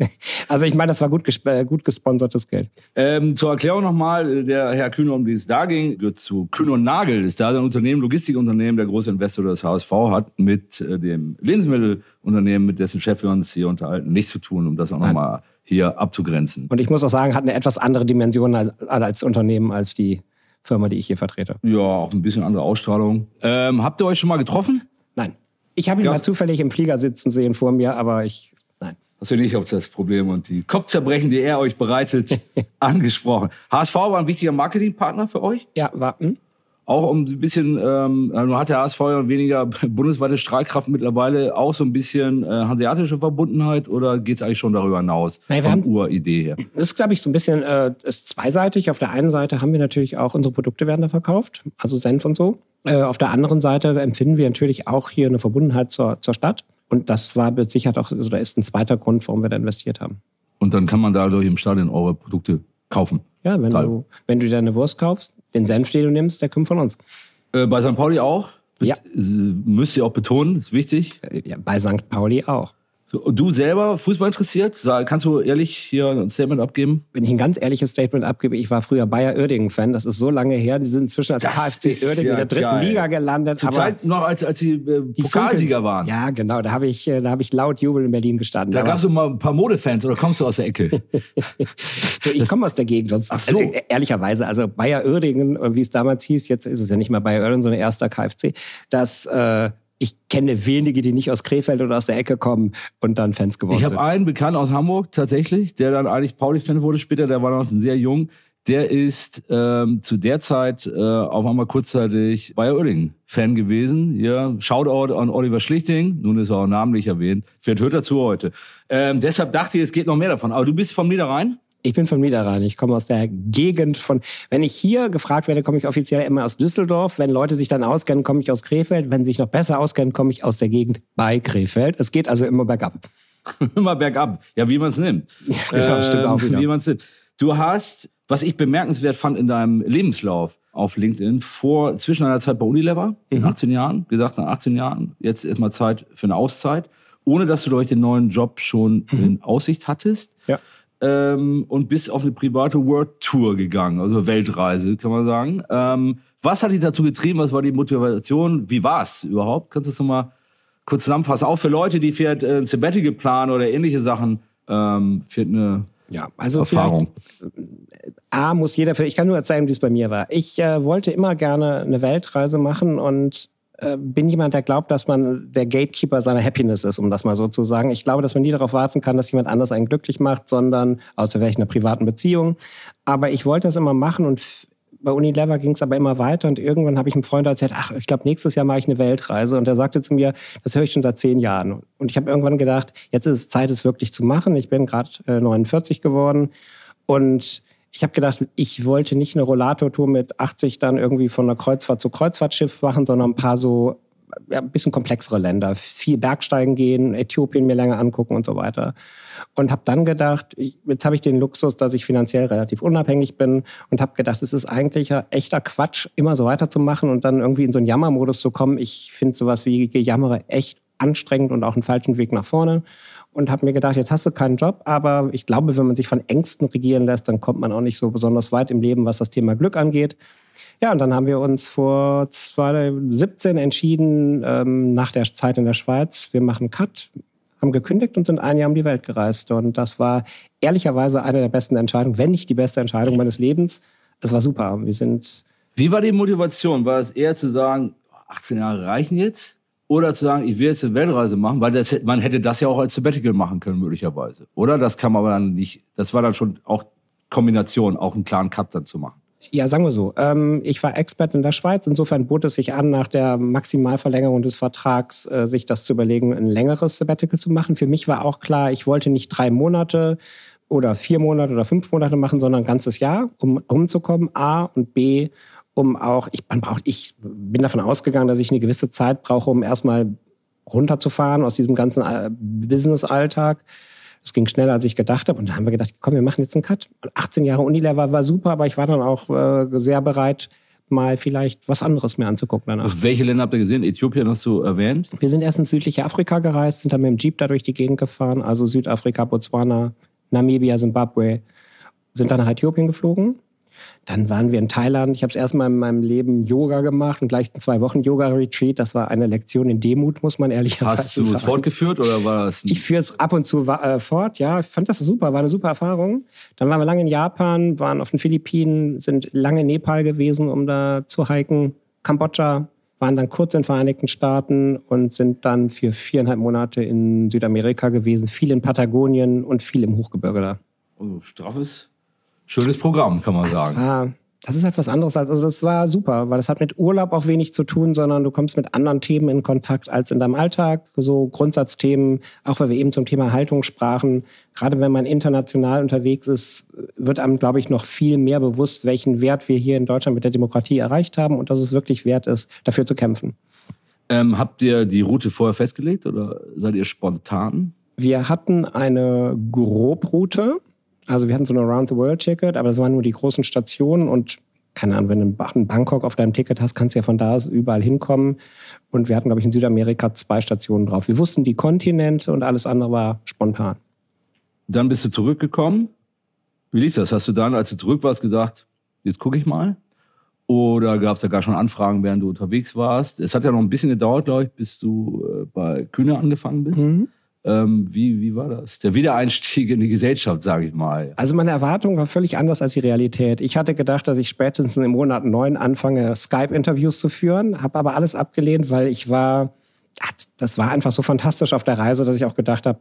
D: Also ich meine, das war gut, äh, gut gesponsertes Geld.
C: Ähm, zur Erklärung nochmal, der Herr Kühne, um die es da ging, gehört zu Kühne und Nagel. Ist da ein Unternehmen, Logistikunternehmen, der große Investor des HSV hat, mit äh, dem Lebensmittelunternehmen, mit dessen Chef wir uns hier unterhalten, nichts zu tun, um das auch nochmal hier abzugrenzen.
D: Und ich muss auch sagen, hat eine etwas andere Dimension als, als Unternehmen als die Firma, die ich hier vertrete.
C: Ja, auch ein bisschen andere Ausstrahlung. Ähm, habt ihr euch schon mal getroffen?
D: Nein. Ich habe ihn mal zufällig im Flieger sitzen sehen vor mir, aber ich
C: hast du nicht auf das Problem und die Kopfzerbrechen, die er euch bereitet, angesprochen. HSV war ein wichtiger Marketingpartner für euch?
D: Ja, war. Hm?
C: Auch um ein bisschen, ähm, nun hat der HSV ja weniger bundesweite Strahlkraft mittlerweile, auch so ein bisschen äh, hanseatische Verbundenheit oder geht es eigentlich schon darüber hinaus?
D: Nein,
C: wir haben Uridee her.
D: Das ist, glaube ich, so ein bisschen äh, ist zweiseitig. Auf der einen Seite haben wir natürlich auch unsere Produkte werden da verkauft, also Senf und so. Äh, auf der anderen Seite empfinden wir natürlich auch hier eine Verbundenheit zur, zur Stadt. Und das war mit Sicherheit auch, also da ist ein zweiter Grund, warum wir da investiert haben.
C: Und dann kann man dadurch im Stadion eure Produkte kaufen.
D: Ja, wenn du, wenn du dir eine Wurst kaufst, den Senf, den du nimmst, der kommt von uns.
C: Äh, bei St. Pauli auch?
D: Ja.
C: Müsst ihr auch betonen, ist wichtig.
D: Ja, bei St. Pauli auch.
C: So, du selber Fußball interessiert? Kannst du ehrlich hier ein Statement abgeben?
D: Wenn ich ein ganz ehrliches Statement abgebe, ich war früher Bayer Uerdingen-Fan. Das ist so lange her. Die sind inzwischen als das KFC Uerdingen ja in der dritten geil. Liga gelandet.
C: Zur Zeit noch, als, als sie äh, die Pokalsieger waren.
D: Ja, genau. Da habe ich, äh, da hab ich laut Jubel in Berlin gestanden.
C: Da gab es mal ein paar Modefans oder kommst du aus der Ecke?
D: ich komme aus der Gegend. Sonst, Ach so. Äh, ehrlicherweise, also Bayer Uerdingen, wie es damals hieß, jetzt ist es ja nicht mehr Bayer Uerdingen, sondern erster KFC, das... Äh, ich kenne wenige, die nicht aus Krefeld oder aus der Ecke kommen und dann Fans geworden
C: ich sind. Ich habe einen bekannt aus Hamburg tatsächlich, der dann eigentlich Pauli-Fan wurde später, der war noch sehr jung. Der ist ähm, zu der Zeit äh, auf einmal kurzzeitig Bayer Oerding Fan gewesen. Ja, Shoutout an Oliver Schlichting. Nun ist er auch namentlich erwähnt. Vielleicht hört er zu heute. Ähm, deshalb dachte ich, es geht noch mehr davon. Aber du bist vom Niederrhein?
D: Ich bin von Niederrhein. Ich komme aus der Gegend von. Wenn ich hier gefragt werde, komme ich offiziell immer aus Düsseldorf. Wenn Leute sich dann auskennen, komme ich aus Krefeld. Wenn sie sich noch besser auskennen, komme ich aus der Gegend bei Krefeld. Es geht also immer bergab.
C: immer bergab. Ja, wie man es nimmt. Ja, genau, stimmt auch wieder. Wie man es nimmt. Du hast, was ich bemerkenswert fand in deinem Lebenslauf auf LinkedIn, vor zwischen einer Zeit bei Unilever, mhm. in 18 Jahren, gesagt nach 18 Jahren, jetzt erstmal Zeit für eine Auszeit, ohne dass du durch den neuen Job schon mhm. in Aussicht hattest. Ja ähm, und bist auf eine private World Tour gegangen, also Weltreise, kann man sagen. Ähm, was hat dich dazu getrieben? Was war die Motivation? Wie war es überhaupt? Kannst du das nochmal kurz zusammenfassen? Auch für Leute, die vielleicht äh, ein Sabbatical planen oder ähnliche Sachen, ähm, für eine ja, also Erfahrung.
D: Äh, A muss jeder für, ich kann nur erzählen, wie es bei mir war. Ich äh, wollte immer gerne eine Weltreise machen und äh, bin jemand, der glaubt, dass man der Gatekeeper seiner Happiness ist, um das mal so zu sagen. Ich glaube, dass man nie darauf warten kann, dass jemand anders einen glücklich macht, sondern außer vielleicht einer privaten Beziehung. Aber ich wollte das immer machen und bei Unilever ging es aber immer weiter und irgendwann habe ich einem Freund erzählt, ach, ich glaube, nächstes Jahr mache ich eine Weltreise. Und er sagte zu mir, das höre ich schon seit zehn Jahren. Und ich habe irgendwann gedacht, jetzt ist es Zeit, es wirklich zu machen. Ich bin gerade äh, 49 geworden und ich habe gedacht, ich wollte nicht eine Rollator-Tour mit 80 dann irgendwie von einer Kreuzfahrt zu Kreuzfahrtschiff machen, sondern ein paar so ja, ein bisschen komplexere Länder, viel Bergsteigen gehen, Äthiopien mir länger angucken und so weiter. Und habe dann gedacht, jetzt habe ich den Luxus, dass ich finanziell relativ unabhängig bin und habe gedacht, es ist eigentlich echter Quatsch, immer so weiterzumachen und dann irgendwie in so einen Jammermodus zu kommen. Ich finde sowas wie Gejammere echt anstrengend und auch einen falschen Weg nach vorne und habe mir gedacht, jetzt hast du keinen Job, aber ich glaube, wenn man sich von Ängsten regieren lässt, dann kommt man auch nicht so besonders weit im Leben, was das Thema Glück angeht. Ja, und dann haben wir uns vor 2017 entschieden, ähm, nach der Zeit in der Schweiz, wir machen Cut, haben gekündigt und sind ein Jahr um die Welt gereist. Und das war ehrlicherweise eine der besten Entscheidungen, wenn nicht die beste Entscheidung meines Lebens. Es war super. Wir sind.
C: Wie war die Motivation? War es eher zu sagen, 18 Jahre reichen jetzt? Oder zu sagen, ich will jetzt eine Weltreise machen, weil das, man hätte das ja auch als Sabbatical machen können, möglicherweise. Oder? Das kann man aber dann nicht, das war dann schon auch Kombination, auch einen klaren Cut dann zu machen.
D: Ja, sagen wir so. Ähm, ich war Expert in der Schweiz. Insofern bot es sich an, nach der Maximalverlängerung des Vertrags äh, sich das zu überlegen, ein längeres Sabbatical zu machen. Für mich war auch klar, ich wollte nicht drei Monate oder vier Monate oder fünf Monate machen, sondern ein ganzes Jahr, um rumzukommen. A und B, um auch, ich, man braucht, ich bin davon ausgegangen, dass ich eine gewisse Zeit brauche, um erstmal runterzufahren aus diesem ganzen äh, Business-Alltag. Es ging schneller, als ich gedacht habe. Und da haben wir gedacht, komm, wir machen jetzt einen Cut. 18 Jahre Unilever war super, aber ich war dann auch äh, sehr bereit, mal vielleicht was anderes mehr anzugucken danach.
C: Welche Länder habt ihr gesehen? Äthiopien hast du erwähnt?
D: Wir sind erst ins südliche Afrika gereist, sind dann mit dem Jeep da durch die Gegend gefahren, also Südafrika, Botswana, Namibia, Zimbabwe, sind dann nach Äthiopien geflogen dann waren wir in Thailand. Ich habe es erstmal in meinem Leben Yoga gemacht und gleich zwei Wochen Yoga-Retreat. Das war eine Lektion in Demut, muss man ehrlicherweise
C: sagen. Hast du es fortgeführt oder war das?
D: Ich führe es ab und zu äh, fort, ja. Ich fand das super, war eine super Erfahrung. Dann waren wir lange in Japan, waren auf den Philippinen, sind lange in Nepal gewesen, um da zu hiken. Kambodscha, waren dann kurz in den Vereinigten Staaten und sind dann für viereinhalb Monate in Südamerika gewesen, viel in Patagonien und viel im Hochgebirge da.
C: Also straffes schönes Programm, kann man das sagen.
D: War, das ist halt was anderes als, also das war super, weil es hat mit Urlaub auch wenig zu tun, sondern du kommst mit anderen Themen in Kontakt als in deinem Alltag. So Grundsatzthemen, auch weil wir eben zum Thema Haltung sprachen. Gerade wenn man international unterwegs ist, wird einem, glaube ich, noch viel mehr bewusst, welchen Wert wir hier in Deutschland mit der Demokratie erreicht haben und dass es wirklich wert ist, dafür zu kämpfen.
C: Ähm, habt ihr die Route vorher festgelegt oder seid ihr spontan?
D: Wir hatten eine Grobroute, also wir hatten so ein Around-the-World-Ticket, aber das waren nur die großen Stationen und keine Ahnung, wenn du in Bangkok auf deinem Ticket hast, kannst du ja von da aus überall hinkommen. Und wir hatten, glaube ich, in Südamerika zwei Stationen drauf. Wir wussten die Kontinente und alles andere war spontan.
C: Dann bist du zurückgekommen. Wie lief das? Hast du dann, als du zurück warst, gesagt, jetzt gucke ich mal? Oder gab es da gar schon Anfragen, während du unterwegs warst? Es hat ja noch ein bisschen gedauert, glaube ich, bis du äh, bei Kühne angefangen bist. Mhm. Ähm, wie, wie war das? Der Wiedereinstieg in die Gesellschaft, sage ich mal.
D: Also meine Erwartung war völlig anders als die Realität. Ich hatte gedacht, dass ich spätestens im Monat neun anfange, Skype-Interviews zu führen, habe aber alles abgelehnt, weil ich war, das war einfach so fantastisch auf der Reise, dass ich auch gedacht habe,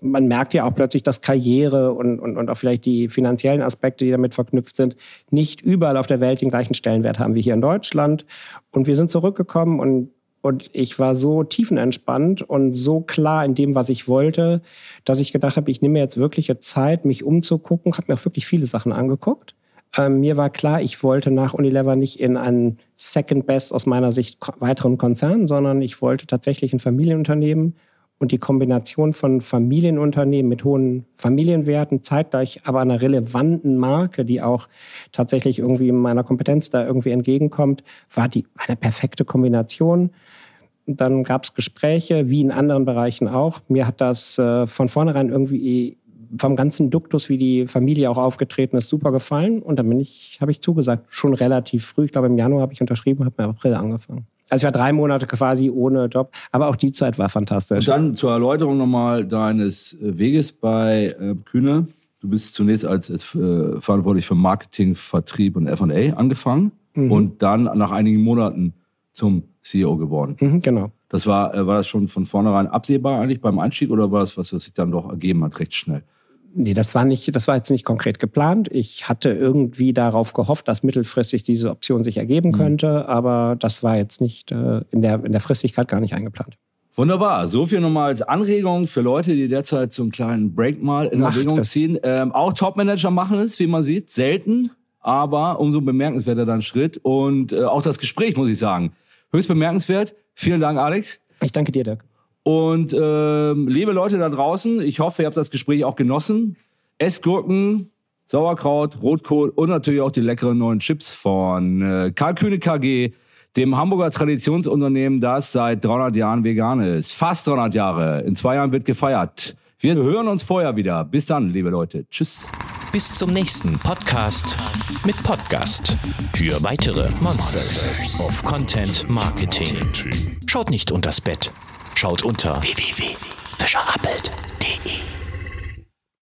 D: man merkt ja auch plötzlich, dass Karriere und, und, und auch vielleicht die finanziellen Aspekte, die damit verknüpft sind, nicht überall auf der Welt den gleichen Stellenwert haben wie hier in Deutschland. Und wir sind zurückgekommen und und ich war so tiefenentspannt und so klar in dem, was ich wollte, dass ich gedacht habe, ich nehme jetzt wirkliche Zeit, mich umzugucken, habe mir auch wirklich viele Sachen angeguckt. Ähm, mir war klar, ich wollte nach Unilever nicht in einen Second Best aus meiner Sicht weiteren Konzern, sondern ich wollte tatsächlich ein Familienunternehmen und die Kombination von Familienunternehmen mit hohen Familienwerten, zeitgleich aber einer relevanten Marke, die auch tatsächlich irgendwie meiner Kompetenz da irgendwie entgegenkommt, war die eine perfekte Kombination. Dann gab es Gespräche, wie in anderen Bereichen auch. Mir hat das äh, von vornherein irgendwie vom ganzen Duktus, wie die Familie auch aufgetreten ist, super gefallen. Und dann bin ich, habe ich zugesagt, schon relativ früh. Ich glaube, im Januar habe ich unterschrieben, habe im April angefangen. Also ich war drei Monate quasi ohne Job, aber auch die Zeit war fantastisch.
C: Und dann zur Erläuterung nochmal deines Weges bei äh, Kühne. Du bist zunächst als, als äh, verantwortlich für Marketing, Vertrieb und F&A angefangen mhm. und dann nach einigen Monaten zum CEO geworden.
D: Mhm, genau.
C: Das war, äh, war das schon von vornherein absehbar eigentlich beim Einstieg oder war das was, was sich dann doch ergeben hat, recht schnell?
D: Nee, das war nicht, das war jetzt nicht konkret geplant. Ich hatte irgendwie darauf gehofft, dass mittelfristig diese Option sich ergeben mhm. könnte, aber das war jetzt nicht äh, in, der, in der Fristigkeit gar nicht eingeplant.
C: Wunderbar. So viel nochmal als Anregung für Leute, die derzeit so einen kleinen Break mal in Macht Erwägung ziehen. Ähm, auch Topmanager machen es, wie man sieht, selten, aber umso bemerkenswerter dann Schritt. Und äh, auch das Gespräch, muss ich sagen, höchst bemerkenswert. Vielen Dank, Alex.
D: Ich danke dir, Dirk.
C: Und ähm, liebe Leute da draußen, ich hoffe, ihr habt das Gespräch auch genossen. Essgurken, Sauerkraut, Rotkohl und natürlich auch die leckeren neuen Chips von äh, Karl Kühne KG, dem Hamburger Traditionsunternehmen, das seit 300 Jahren vegan ist. Fast 300 Jahre. In zwei Jahren wird gefeiert. Wir hören uns vorher wieder. Bis dann, liebe Leute. Tschüss.
A: Bis zum nächsten Podcast mit Podcast. Für weitere Monsters of Content Marketing. Schaut nicht unters Bett. Schaut unter www.fischerappelt.de